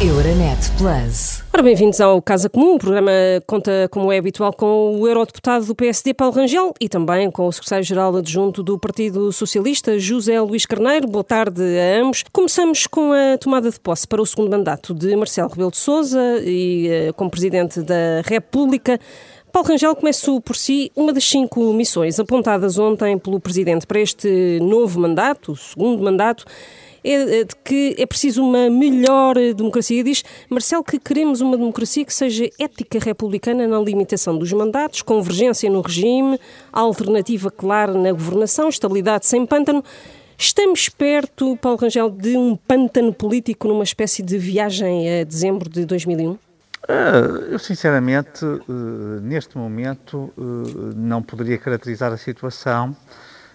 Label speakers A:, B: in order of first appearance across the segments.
A: Euronet Plus.
B: Ora, bem-vindos ao Casa Comum. O programa conta, como é habitual, com o eurodeputado do PSD, Paulo Rangel, e também com o secretário-geral adjunto do Partido Socialista, José Luís Carneiro. Boa tarde a ambos. Começamos com a tomada de posse para o segundo mandato de Marcelo Rebelo de Sousa e eh, como Presidente da República. Paulo Rangel começou por si uma das cinco missões apontadas ontem pelo Presidente para este novo mandato, o segundo mandato, é de que é preciso uma melhor democracia. Diz Marcelo que queremos uma democracia que seja ética republicana na limitação dos mandatos, convergência no regime, alternativa clara na governação, estabilidade sem pântano. Estamos perto, Paulo Rangel, de um pântano político numa espécie de viagem a dezembro de 2001?
C: Uh, eu, sinceramente, uh, neste momento, uh, não poderia caracterizar a situação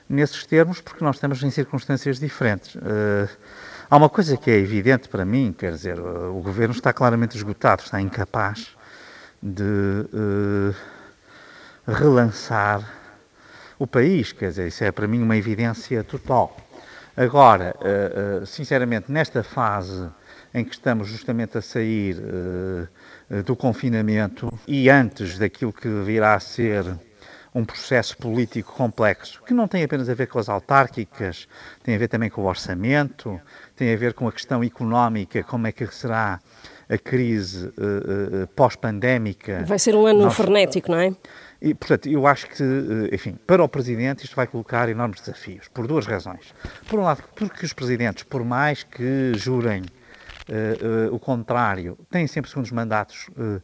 C: nesses termos, porque nós estamos em circunstâncias diferentes. há uma coisa que é evidente para mim, quer dizer, o governo está claramente esgotado, está incapaz de relançar o país, quer dizer, isso é para mim uma evidência total. Agora, sinceramente, nesta fase em que estamos justamente a sair do confinamento e antes daquilo que virá a ser um processo político complexo, que não tem apenas a ver com as autárquicas, tem a ver também com o orçamento, tem a ver com a questão económica, como é que será a crise uh, uh, pós-pandémica.
B: Vai ser um ano Nós... frenético, não é?
C: E, portanto, eu acho que, enfim, para o Presidente isto vai colocar enormes desafios, por duas razões. Por um lado, porque os Presidentes, por mais que jurem uh, o contrário, têm sempre segundos mandatos, uh,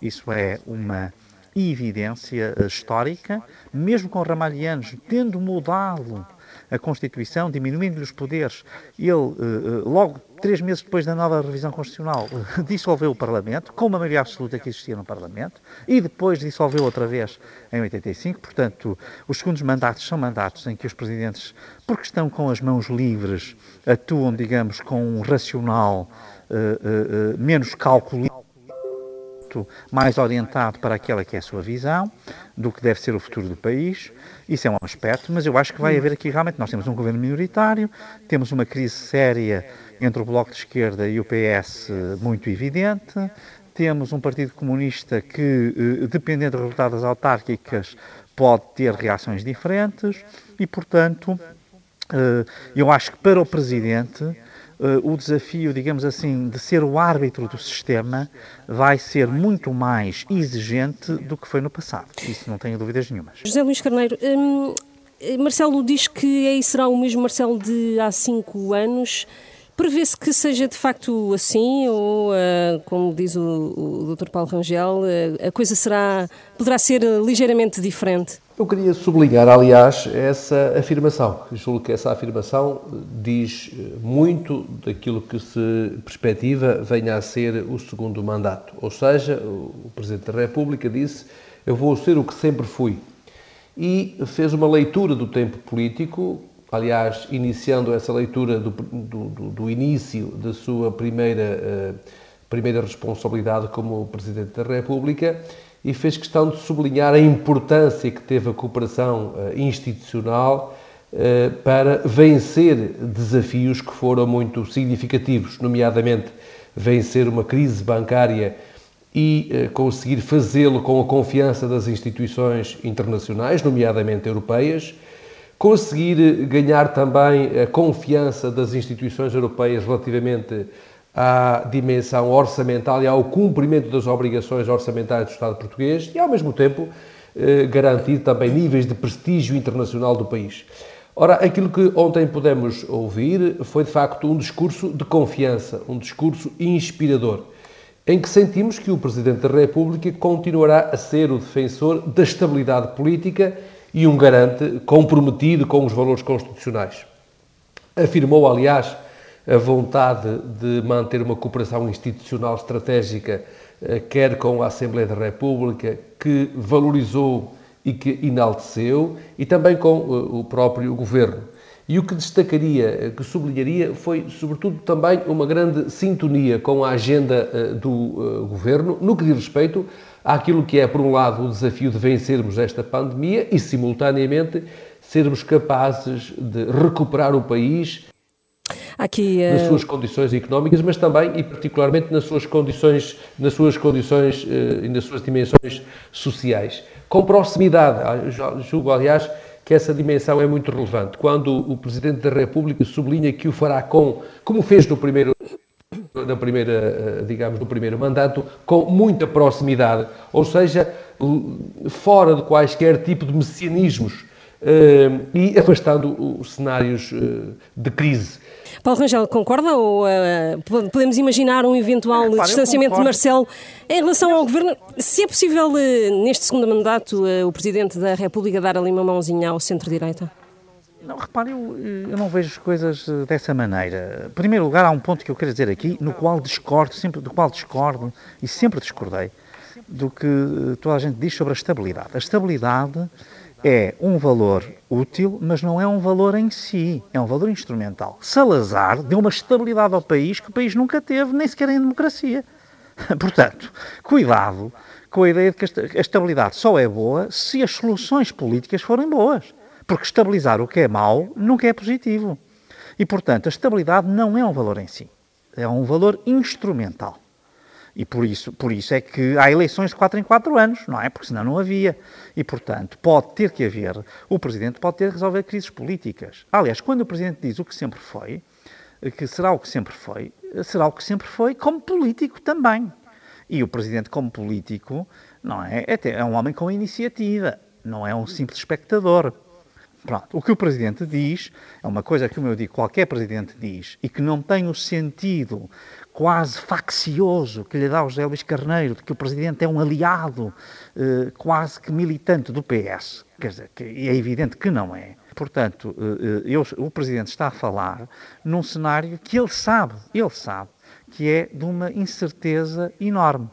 C: isso é uma evidência histórica, mesmo com Ramalhianos tendo mudado a Constituição, diminuindo-lhe os poderes, ele, logo três meses depois da nova revisão constitucional, dissolveu o Parlamento, com uma maioria absoluta que existia no Parlamento, e depois dissolveu outra vez em 85. Portanto, os segundos mandatos são mandatos em que os presidentes, porque estão com as mãos livres, atuam, digamos, com um racional uh, uh, uh, menos calculista mais orientado para aquela que é a sua visão do que deve ser o futuro do país. Isso é um aspecto, mas eu acho que vai haver aqui realmente. Nós temos um governo minoritário, temos uma crise séria entre o Bloco de Esquerda e o PS muito evidente, temos um Partido Comunista que, eh, dependendo dos resultados autárquicas, pode ter reações diferentes e, portanto, eh, eu acho que para o Presidente o desafio, digamos assim, de ser o árbitro do sistema vai ser muito mais exigente do que foi no passado. Isso não tenho dúvidas nenhumas.
B: José Luís Carneiro, hum, Marcelo diz que aí será o mesmo Marcelo de há cinco anos. Prevê-se que seja de facto assim, ou, uh, como diz o, o Dr. Paulo Rangel, a coisa será, poderá ser ligeiramente diferente?
D: Eu queria sublinhar, aliás, essa afirmação. Julgo que essa afirmação diz muito daquilo que se perspectiva venha a ser o segundo mandato. Ou seja, o Presidente da República disse: Eu vou ser o que sempre fui. E fez uma leitura do tempo político, aliás, iniciando essa leitura do, do, do início da sua primeira, uh, primeira responsabilidade como Presidente da República e fez questão de sublinhar a importância que teve a cooperação uh, institucional uh, para vencer desafios que foram muito significativos, nomeadamente vencer uma crise bancária e uh, conseguir fazê-lo com a confiança das instituições internacionais, nomeadamente europeias, conseguir ganhar também a confiança das instituições europeias relativamente à dimensão orçamental e ao cumprimento das obrigações orçamentais do Estado português e, ao mesmo tempo, eh, garantir também níveis de prestígio internacional do país. Ora, aquilo que ontem pudemos ouvir foi de facto um discurso de confiança, um discurso inspirador, em que sentimos que o Presidente da República continuará a ser o defensor da estabilidade política e um garante comprometido com os valores constitucionais. Afirmou, aliás, a vontade de manter uma cooperação institucional estratégica, eh, quer com a Assembleia da República, que valorizou e que enalteceu, e também com eh, o próprio Governo. E o que destacaria, eh, que sublinharia, foi, sobretudo, também uma grande sintonia com a agenda do Governo, no que diz respeito àquilo que é, por um lado, o desafio de vencermos esta pandemia e, simultaneamente, sermos capazes de recuperar o país
B: Aqui,
D: uh... nas suas condições económicas, mas também e particularmente nas suas condições, nas suas condições uh, e nas suas dimensões sociais. Com proximidade, ah, julgo, aliás, que essa dimensão é muito relevante. Quando o Presidente da República sublinha que o fará com, como fez no primeiro na primeira, eh, digamos, no primeiro mandato, com muita proximidade, ou seja, fora de quaisquer tipo de messianismos e afastando os cenários uh, de crise.
B: Paulo Rangel, concorda ou uh, podemos imaginar um eventual é, distanciamento de Marcelo em relação ao governo? Se é possível, neste segundo mandato, o Presidente da República dar ali uma mãozinha ao centro-direita?
C: Não, repare, eu, eu, não vejo as coisas eh, dessa maneira. Em primeiro lugar, há um ponto que eu quero dizer aqui, no qual discordo, sempre, do qual discordo e sempre discordei, do que eh, toda a gente diz sobre a estabilidade. A estabilidade é um valor útil, mas não é um valor em si, é um valor instrumental. Salazar deu uma estabilidade ao país que o país nunca teve, nem sequer em democracia. Portanto, cuidado com a ideia de que a estabilidade só é boa se as soluções políticas forem boas. Porque estabilizar o que é mau nunca é positivo. E, portanto, a estabilidade não é um valor em si. É um valor instrumental. E por isso, por isso é que há eleições de 4 em 4 anos, não é? Porque senão não havia. E, portanto, pode ter que haver, o Presidente pode ter que resolver crises políticas. Aliás, quando o Presidente diz o que sempre foi, que será o que sempre foi, será o que sempre foi como político também. E o Presidente, como político, não é? É, é um homem com iniciativa, não é um simples espectador. Pronto. O que o Presidente diz é uma coisa que, como eu digo, qualquer Presidente diz e que não tem o sentido quase faccioso que lhe dá o José Luís Carneiro, de que o Presidente é um aliado eh, quase que militante do PS. Quer dizer, que é evidente que não é. Portanto, eh, eh, eu, o Presidente está a falar num cenário que ele sabe, ele sabe, que é de uma incerteza enorme.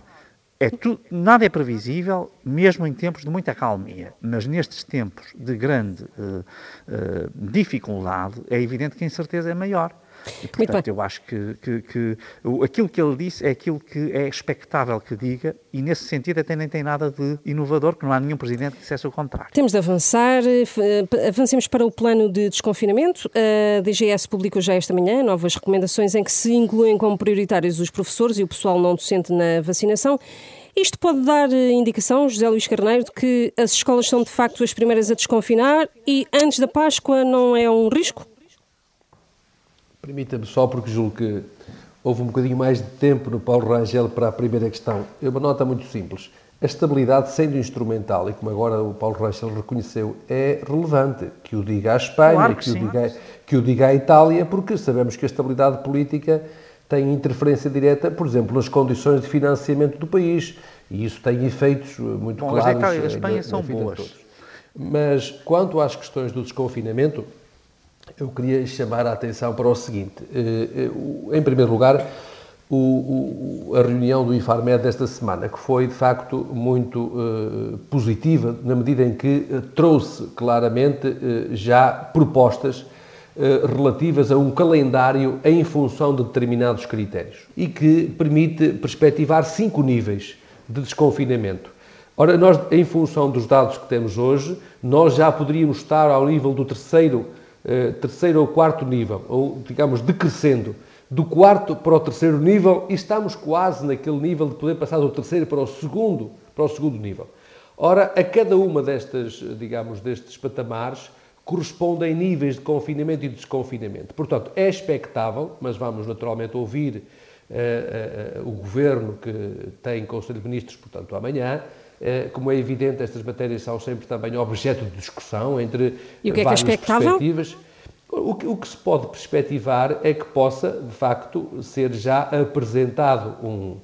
C: É tu, nada é previsível, mesmo em tempos de muita calmia, mas nestes tempos de grande uh, uh, dificuldade, é evidente que a incerteza é maior. E, portanto, eu acho que, que, que, aquilo que ele disse é aquilo que é expectável que diga e, nesse sentido, até nem tem nada de inovador, que não há nenhum presidente que dissesse o contrário.
B: Temos de avançar. Eh, avancemos para o plano de desconfinamento. A DGS publicou já esta manhã novas recomendações em que se incluem como prioritários os professores e o pessoal não docente na vacinação. Isto pode dar eh, indicação, José Luís Carneiro, de que as escolas são de facto as primeiras a desconfinar e antes da Páscoa não é um risco?
D: Permita-me só, porque julgo que houve um bocadinho mais de tempo no Paulo Rangel para a primeira questão. É uma nota muito simples. A estabilidade, sendo instrumental, e como agora o Paulo Rangel reconheceu, é relevante que o diga à Espanha,
C: claro que,
D: que, o diga, que o diga à Itália, porque sabemos que a estabilidade política tem interferência direta, por exemplo, nas condições de financiamento do país. E isso tem efeitos muito
C: Bom,
D: claros.
C: As da Itália e da Espanha são boas.
D: Mas quanto às questões do desconfinamento, eu queria chamar a atenção para o seguinte. Eh, eh, em primeiro lugar, o, o, a reunião do IFARMED desta semana, que foi de facto muito uh, positiva, na medida em que trouxe claramente já propostas relativas a um calendário em função de determinados critérios e que permite perspectivar cinco níveis de desconfinamento. Ora, nós, em função dos dados que temos hoje, nós já poderíamos estar ao nível do terceiro eh, terceiro ou quarto nível, ou digamos decrescendo do quarto para o terceiro nível e estamos quase naquele nível de poder passar do terceiro para o segundo, para o segundo nível. Ora, a cada uma destas, digamos, destes patamares correspondem níveis de confinamento e de desconfinamento. Portanto, é expectável, mas vamos naturalmente ouvir uh, uh, o governo que tem Conselho de Ministros, portanto, amanhã, eh, como é evidente, estas matérias são sempre também objeto de discussão entre
B: e o que é várias que é
D: perspectivas. O que, o que, se pode perspectivar é que possa, de facto, ser já apresentado um,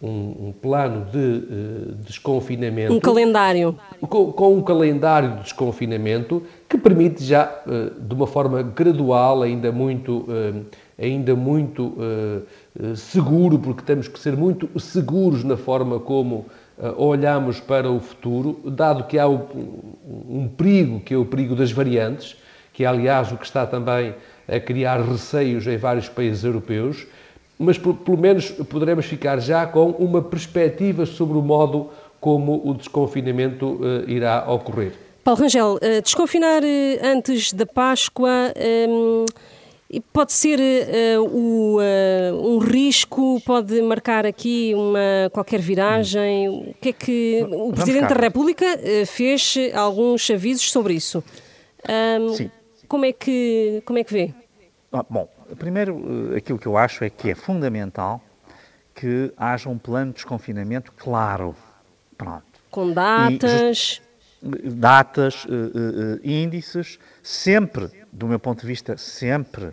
D: um, um plano de uh, desconfinamento.
B: Um calendário.
D: Com, com, um calendário de desconfinamento que permite já, uh, de uma forma gradual, ainda muito, uh, ainda muito seguro, porque temos que ser muito seguros na forma como eh, olhamos para o futuro, dado que há um perigo, que é o perigo das variantes, que é, aliás, o que está também a criar receios em vários países europeus, mas pelo menos poderemos ficar já com uma perspectiva sobre o modo como o desconfinamento uh, irá ocorrer.
B: Paulo Rangel, uh, desconfinar antes da Páscoa. Um, pode ser uh, o, uh, um risco, pode marcar aqui uma qualquer viragem. O que é que o Vamos Presidente cá. da República uh, fez alguns avisos sobre isso? Um, Sim. Como é que como é que vê?
C: Ah, bom, primeiro aquilo que eu acho é que é fundamental que haja um plano de desconfinamento claro. Pronto.
B: Com datas.
C: E, datas, índices, sempre, do meu ponto de vista, sempre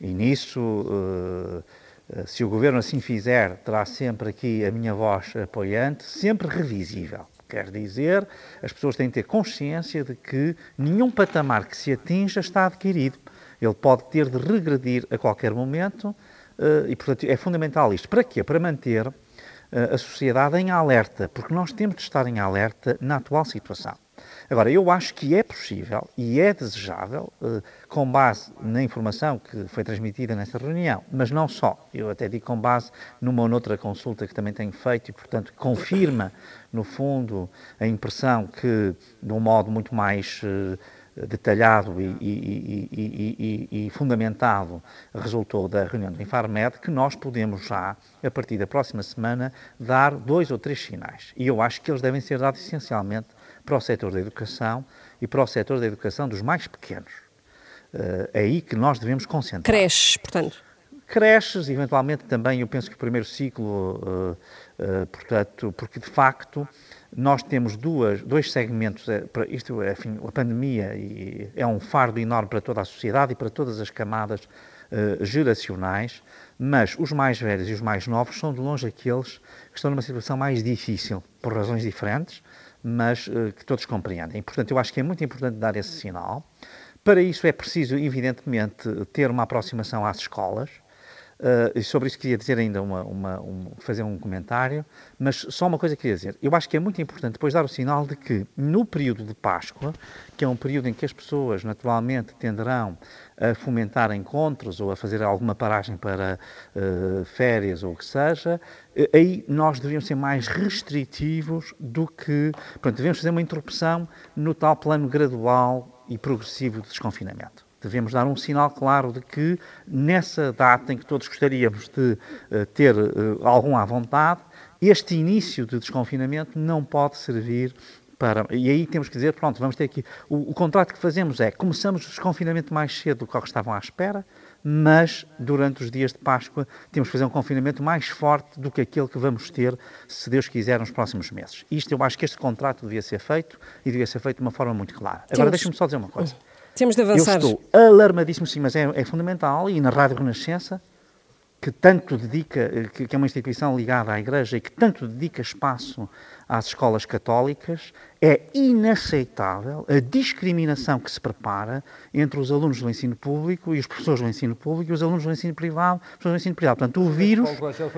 C: e nisso, eh, se o governo assim fizer, terá sempre aqui a minha voz apoiante, sempre revisível. Quer dizer, as pessoas têm que ter consciência de que nenhum patamar que se atinja está adquirido. Ele pode ter de regredir a qualquer momento eh, e, portanto, é fundamental isto. Para quê? Para manter eh, a sociedade em alerta, porque nós temos de estar em alerta na atual situação. Agora, eu acho que é possível e é desejável, eh, com base na informação que foi transmitida nesta reunião, mas não só, eu até digo com base numa ou noutra consulta que também tenho feito e, portanto, confirma, no fundo, a impressão que, de um modo muito mais eh, detalhado e, e, e, e, fundamentado resultou da reunião do Infarmed, que nós podemos já, a partir da próxima semana, dar dois ou três sinais. E eu acho que eles devem ser dados essencialmente para o setor da educação e para o setor da educação dos mais pequenos. Uh, é aí que nós devemos concentrar.
B: Creches, portanto.
C: Creches, eventualmente também, eu penso que o primeiro ciclo, uh, uh, portanto, porque de facto nós temos duas, dois segmentos, isto, enfim, a pandemia é um fardo enorme para toda a sociedade e para todas as camadas geracionais, mas os mais velhos e os mais novos são de longe aqueles que estão numa situação mais difícil, por razões diferentes, mas uh, que todos compreendem. Portanto, eu acho que é muito importante dar esse sinal. Para isso é preciso, evidentemente, ter uma aproximação às escolas. E sobre isso queria dizer ainda uma, uma, um, fazer um comentário, mas só uma coisa queria dizer. Eu acho que é muito importante depois dar o sinal de que no período de Páscoa, que é um período em que as pessoas naturalmente tenderão a fomentar encontros ou a fazer alguma paragem para uh, férias ou o que seja, uh, aí nós devíamos ser mais restritivos do que. Pronto, devemos fazer uma interrupção no tal plano gradual e progressivo de desconfinamento. Devemos dar um sinal claro de que, nessa data em que todos gostaríamos de uh, ter algum à vontade, este início de desconfinamento não pode servir para. E aí temos que dizer, pronto, vamos ter aqui. O, o, contrato que fazemos é começamos o desconfinamento mais cedo do que estavam à espera, mas durante os dias de Páscoa temos que fazer um confinamento mais forte do que aquele que vamos ter, se Deus quiser, nos próximos meses. Isto eu acho que este contrato devia ser feito e devia ser feito de uma forma muito clara. Agora deixa-me só dizer uma coisa.
B: Temos de avançar.
C: Eu estou alarmadíssimo, sim, mas é, é fundamental, e na Rádio Renascença, que tanto dedica, que, que é uma instituição ligada à Igreja e que tanto dedica espaço às escolas católicas, é inaceitável a discriminação que se prepara entre os alunos do ensino público e os professores do ensino público e os alunos do ensino privado, professores do ensino privado. Portanto, o vírus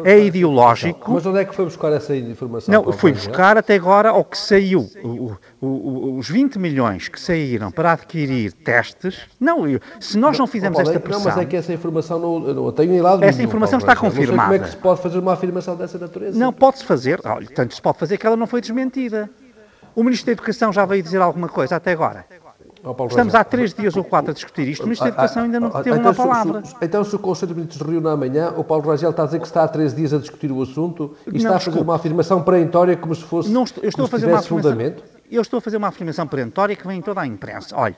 C: é ideológico.
D: Mas onde é que foi buscar essa informação?
C: Não, fui buscar até agora ao que saiu. O, o, o, os 20 milhões que saíram para adquirir testes. Não, se nós não fizermos esta pressão.
D: Não, mas é que essa informação não, não tenho em lado
C: Essa informação está confirmada.
D: como é que se pode fazer uma afirmação dessa natureza?
C: Não, pode-se fazer. Olha, tanto se pode fazer que ela não foi desmentida. O Ministro da Educação já veio dizer alguma coisa até agora? Oh, Estamos há três dias ou quatro a discutir isto, o Ministro da Educação ainda não ah, ah, teve então, uma palavra.
D: Se, então, se o Conselho de Ministros se reúne amanhã, o Paulo Rangel está a dizer que está há três dias a discutir o assunto e não, está a fazer uma afirmação perentória como se fosse não estou, eu estou a fazer uma fundamento?
C: Eu estou a fazer uma afirmação perentória que vem em toda a imprensa. Olha,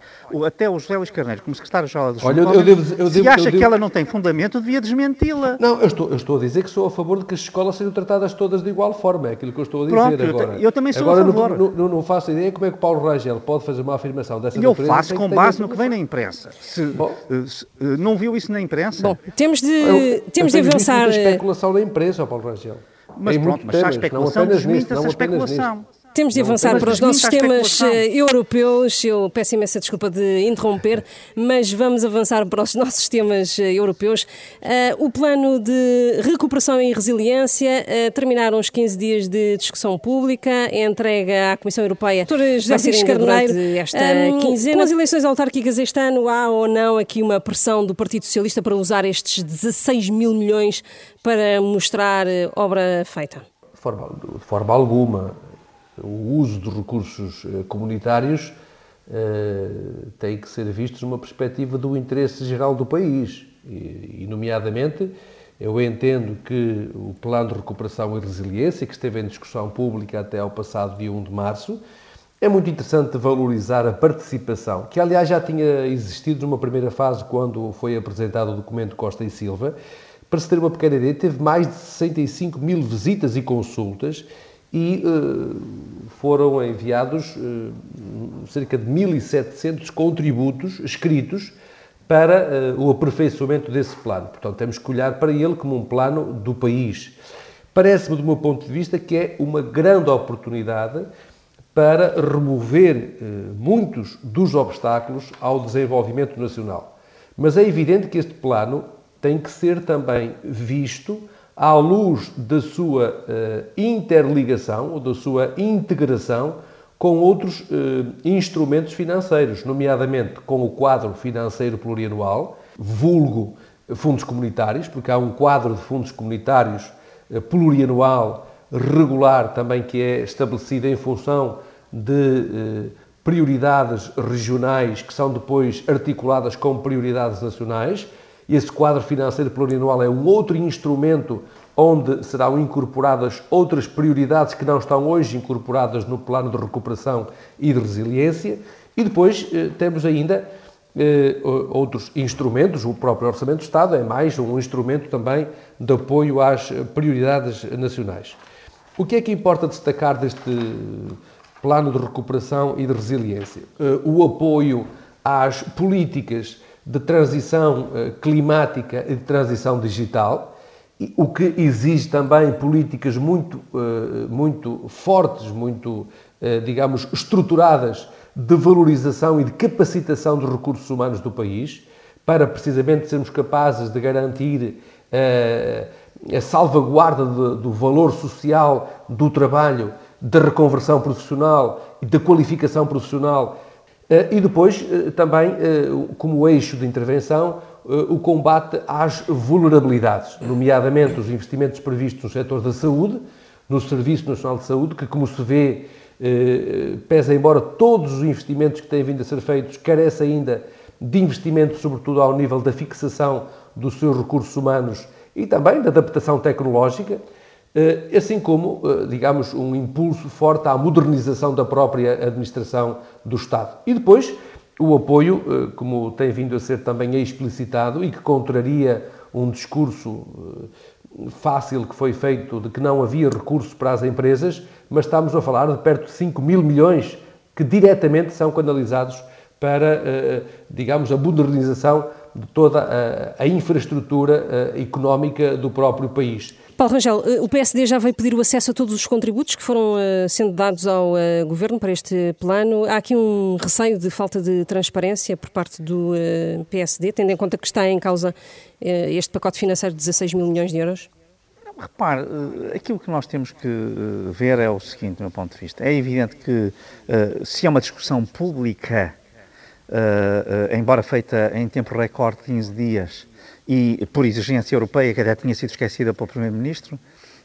C: até o José Luís Carneiro, como secretário-geral da
D: Olha, eu, eu devo, eu
C: se
D: devo,
C: acha
D: devo...
C: que ela não tem fundamento, devia desmenti-la.
D: Não, eu estou, eu estou a dizer que sou a favor de que as escolas sejam tratadas todas de igual forma. É aquilo que eu estou a dizer
C: Pronto,
D: agora.
C: Eu, eu também sou
D: agora,
C: a favor.
D: Não, não, não, faço ideia como é que o Paulo Rangel pode fazer uma afirmação dessa
C: Eu faço com base no que vem na imprensa. Se, Bom, se, não viu isso na imprensa?
B: Bom, temos de, eu, temos de avançar.
D: Muita especulação na imprensa, Paulo Rangel.
C: Mas pronto, mas se há especulação, desminta-se a especulação.
B: Temos de avançar para os nossos temas eh, europeus. Eu peço imensa desculpa de interromper, mas vamos avançar para os nossos temas eh, europeus. Uh, o plano de recuperação e resiliência uh, terminaram os 15 dias de discussão pública, entrega à Comissão Europeia. Doutora José Cires Carneiro, esta um, quinzena. Com as eleições autárquicas este ano, há ou não aqui uma pressão do Partido Socialista para usar estes 16 mil milhões para mostrar obra feita?
D: De forma, de forma alguma o uso dos recursos eh, comunitários eh, tem que ser visto numa perspectiva do interesse geral do país. E, e, nomeadamente, eu entendo que o Plano de Recuperação e Resiliência, que esteve em discussão pública até ao passado dia 1 de março, é muito interessante valorizar a participação, que aliás já tinha existido numa primeira fase quando foi apresentado o documento Costa e Silva. Para se ter uma pequena ideia, teve mais de 65 mil visitas e consultas e uh, foram enviados uh, cerca de 1.700 contributos escritos para uh, o aperfeiçoamento desse plano. Portanto, temos que olhar para ele como um plano do país. Parece-me, do meu ponto de vista, que é uma grande oportunidade para remover muitos dos obstáculos ao desenvolvimento nacional. Mas é evidente que este plano tem que ser também visto à luz da sua uh, interligação ou da sua integração com outros uh, instrumentos financeiros, nomeadamente com o quadro financeiro plurianual, vulgo fundos comunitários, porque há um quadro de fundos comunitários uh, plurianual regular também que é estabelecido em função de prioridades regionais que são depois articuladas com prioridades nacionais esse quadro financeiro plurianual é um outro instrumento onde serão incorporadas outras prioridades que não estão hoje incorporadas no plano de recuperação e de resiliência. E depois eh, temos ainda eh, outros instrumentos, o próprio Orçamento do Estado é mais um instrumento também de apoio às prioridades nacionais. O que é que importa destacar deste plano de recuperação e de resiliência? Eh, o apoio às políticas de transição eh, climática e de transição digital, o que exige também políticas muito, eh, muito fortes, muito, eh, digamos, estruturadas de valorização e de capacitação dos recursos humanos do país, para precisamente sermos capazes de garantir a salvaguarda do valor social do trabalho, da reconversão profissional e da qualificação profissional e depois, eh, também, eh, como eixo de intervenção, o combate às vulnerabilidades, nomeadamente os investimentos previstos no setor da saúde, no Serviço Nacional de Saúde, que, como se vê, pesa embora todos os investimentos que têm vindo a ser feitos, carece ainda de investimento, sobretudo ao nível da fixação dos seus recursos humanos e também da adaptação tecnológica. Eh, assim como, eh, digamos, um impulso forte à modernização da própria administração do Estado. E depois, o apoio, eh, como tem vindo a ser também explicitado e que contraria um discurso fácil que foi feito de que não havia recursos para as empresas, mas estamos a falar de perto de 5 mil milhões que diretamente são canalizados para, digamos, a modernização de toda a, infraestrutura económica do próprio país.
B: Paulo Rangel, eh, o PSD já veio pedir o acesso a todos os contributos que foram uh, sendo dados ao uh, Governo para este plano. Há aqui um receio de falta de transparência por parte do PSD, tendo em conta que está em causa este pacote financeiro de 16 mil milhões de euros?
C: Repare, aquilo que nós temos que ver é o seguinte, do meu ponto de vista. É evidente que se é uma discussão pública, embora feita em tempo recorde, 15 dias, e por exigência europeia, que até tinha sido esquecida pelo Primeiro-Ministro,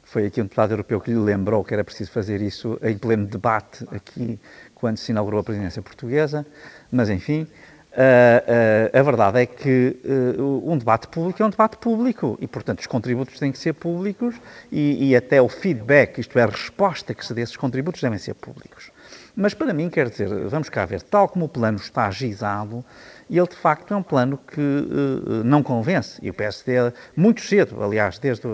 C: foi aqui um deputado europeu que lhe lembrou que era preciso fazer isso em pleno debate aqui, quando se inaugurou a presidência portuguesa, mas enfim, uh, uh, a verdade é que uh, um debate público é um debate público e, portanto, os contributos têm que ser públicos e, e até o feedback, isto é, a resposta que se dê a esses contributos, devem ser públicos. Mas para mim, quer dizer, vamos cá ver, tal como o plano está agizado, e ele de facto é um plano que uh, não convence. E o PSD, muito cedo, aliás, desde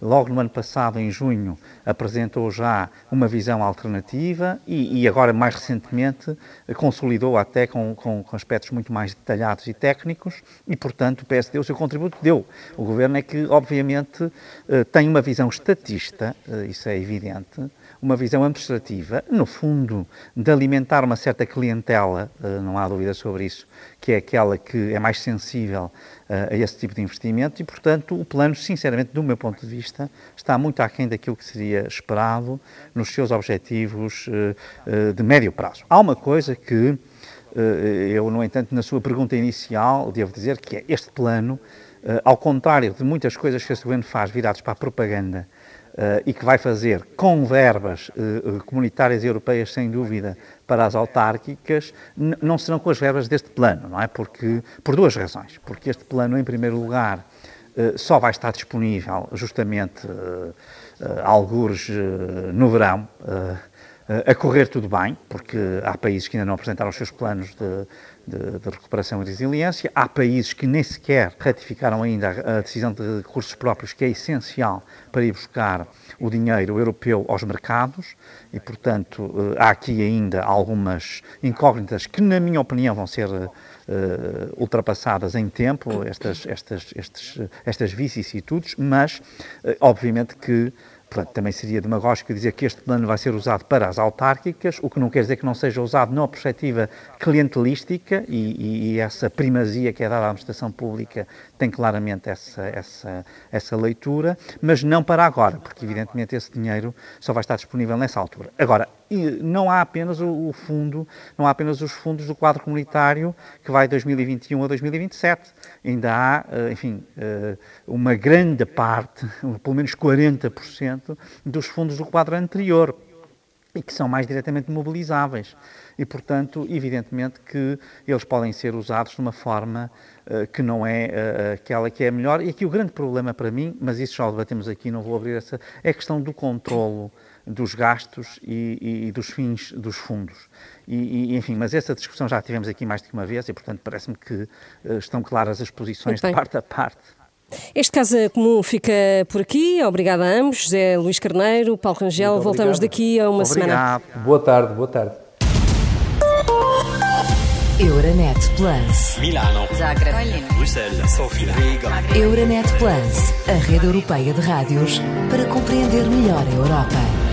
C: logo no ano passado, em junho, apresentou já uma visão alternativa e, e agora, mais recentemente, consolidou até com, com, com, aspectos muito mais detalhados e técnicos e, portanto, o PSD o seu contributo deu. O governo é que, obviamente, uh, tem uma visão estatista, uh, isso é evidente, uma visão administrativa, no fundo, de alimentar uma certa clientela, não há dúvida sobre isso, que é aquela que é mais sensível uh, a esse tipo de investimento e, portanto, o plano, sinceramente, do meu ponto de vista, está muito aquém daquilo que seria esperado nos seus objetivos uh, uh, de médio prazo. Há uma coisa que eu, no entanto, na sua pergunta inicial, devo dizer que é este plano, ao contrário de muitas coisas que este governo faz virados para a propaganda, Uh, e que vai fazer com verbas uh, comunitárias europeias, sem dúvida, para as autárquicas, não serão com as verbas deste plano, não é? Porque, por duas razões. Porque este plano, em primeiro lugar, uh, só vai estar disponível justamente alguns no verão, a correr tudo bem, porque há países que ainda não apresentaram os seus planos de, de, de, recuperação e resiliência. Há países que nem sequer ratificaram ainda a, decisão de recursos próprios, que é essencial para ir buscar o dinheiro europeu aos mercados e, portanto, eh, há aqui ainda algumas incógnitas que, na minha opinião, vão ser uh, ultrapassadas em tempo, estas, estas, estes, estas vicissitudes, mas, uh, obviamente, que Portanto, também seria demagógico dizer que este plano vai ser usado para as autárquicas, o que não quer dizer que não seja usado numa perspectiva clientelística e, e, essa primazia que é dada à administração pública tem claramente essa, essa, essa leitura, mas não para agora, porque evidentemente esse dinheiro só vai estar disponível nessa altura. Agora, não há apenas o, fundo, não há apenas os fundos do quadro comunitário que vai de 2021 a 2027. Ainda há, eh, enfim, eh, uma grande parte, pelo menos 40% dos fundos do quadro anterior e que são mais diretamente mobilizáveis. E, portanto, evidentemente que eles podem ser usados de uma forma uh, que não é uh, aquela que é melhor. E aqui o grande problema para mim, mas isso já o debatemos aqui, não vou abrir essa, é a questão do controlo dos gastos e, e, dos fins dos fundos. E, e, enfim, mas essa discussão já tivemos aqui mais de uma vez e, portanto, parece-me que uh, estão claras as posições de parte a parte.
B: Este caso comum fica por aqui. Obrigada a ambos, José Luís Carneiro, Paulo Rangel. Voltamos daqui a uma
C: obrigado.
B: semana.
D: Boa tarde, boa tarde.
A: Euronet Plus.
E: Milano. Zagreb. Bruxelas. Sofia. Riga.
A: Euronet Plus, a rede europeia de rádios para compreender melhor a Europa.